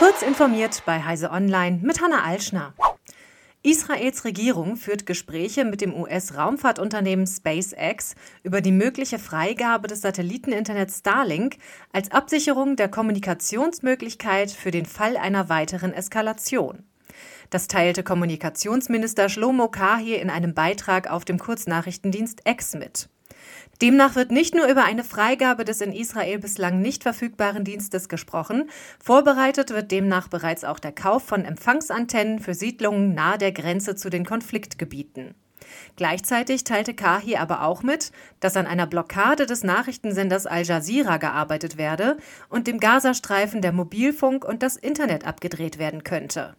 Kurz informiert bei Heise Online mit Hanna Alschner. Israels Regierung führt Gespräche mit dem US-Raumfahrtunternehmen SpaceX über die mögliche Freigabe des Satelliteninternets Starlink als Absicherung der Kommunikationsmöglichkeit für den Fall einer weiteren Eskalation. Das teilte Kommunikationsminister Shlomo Kahi in einem Beitrag auf dem Kurznachrichtendienst X mit. Demnach wird nicht nur über eine Freigabe des in Israel bislang nicht verfügbaren Dienstes gesprochen, vorbereitet wird demnach bereits auch der Kauf von Empfangsantennen für Siedlungen nahe der Grenze zu den Konfliktgebieten. Gleichzeitig teilte Kahi aber auch mit, dass an einer Blockade des Nachrichtensenders Al Jazeera gearbeitet werde und dem Gazastreifen der Mobilfunk und das Internet abgedreht werden könnte.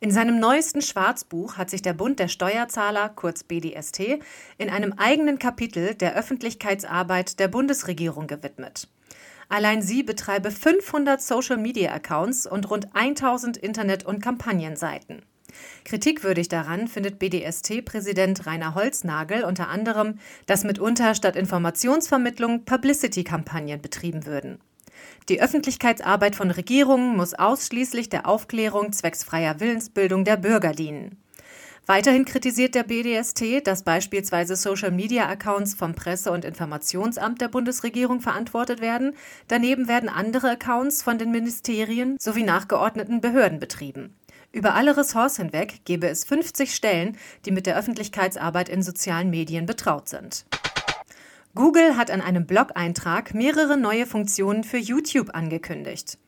In seinem neuesten Schwarzbuch hat sich der Bund der Steuerzahler, kurz BDST, in einem eigenen Kapitel der Öffentlichkeitsarbeit der Bundesregierung gewidmet. Allein sie betreibe 500 Social-Media-Accounts und rund 1000 Internet- und Kampagnenseiten. Kritikwürdig daran findet BDST-Präsident Rainer Holznagel unter anderem, dass mitunter statt Informationsvermittlung Publicity-Kampagnen betrieben würden. Die Öffentlichkeitsarbeit von Regierungen muss ausschließlich der Aufklärung zwecks freier Willensbildung der Bürger dienen. Weiterhin kritisiert der BDST, dass beispielsweise Social-Media-Accounts vom Presse- und Informationsamt der Bundesregierung verantwortet werden. Daneben werden andere Accounts von den Ministerien sowie nachgeordneten Behörden betrieben. Über alle Ressorts hinweg gebe es 50 Stellen, die mit der Öffentlichkeitsarbeit in sozialen Medien betraut sind. Google hat an einem Blog-Eintrag mehrere neue Funktionen für YouTube angekündigt.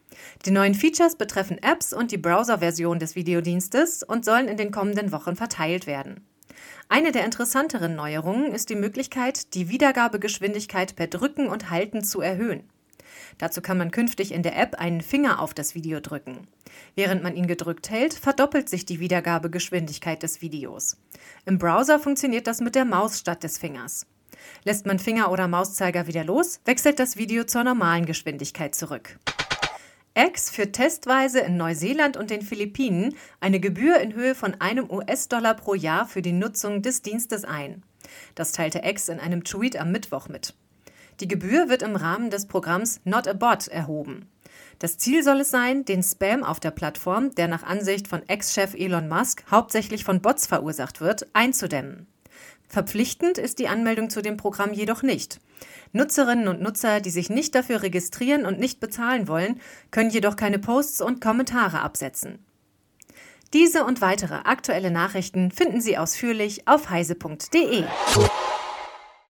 Die neuen Features betreffen Apps und die Browser-Version des Videodienstes und sollen in den kommenden Wochen verteilt werden. Eine der interessanteren Neuerungen ist die Möglichkeit, die Wiedergabegeschwindigkeit per Drücken und Halten zu erhöhen. Dazu kann man künftig in der App einen Finger auf das Video drücken. Während man ihn gedrückt hält, verdoppelt sich die Wiedergabegeschwindigkeit des Videos. Im Browser funktioniert das mit der Maus statt des Fingers. Lässt man Finger oder Mauszeiger wieder los, wechselt das Video zur normalen Geschwindigkeit zurück. X führt testweise in Neuseeland und den Philippinen eine Gebühr in Höhe von einem US-Dollar pro Jahr für die Nutzung des Dienstes ein. Das teilte X in einem Tweet am Mittwoch mit. Die Gebühr wird im Rahmen des Programms Not a Bot erhoben. Das Ziel soll es sein, den Spam auf der Plattform, der nach Ansicht von Ex-Chef Elon Musk hauptsächlich von Bots verursacht wird, einzudämmen. Verpflichtend ist die Anmeldung zu dem Programm jedoch nicht. Nutzerinnen und Nutzer, die sich nicht dafür registrieren und nicht bezahlen wollen, können jedoch keine Posts und Kommentare absetzen. Diese und weitere aktuelle Nachrichten finden Sie ausführlich auf heise.de.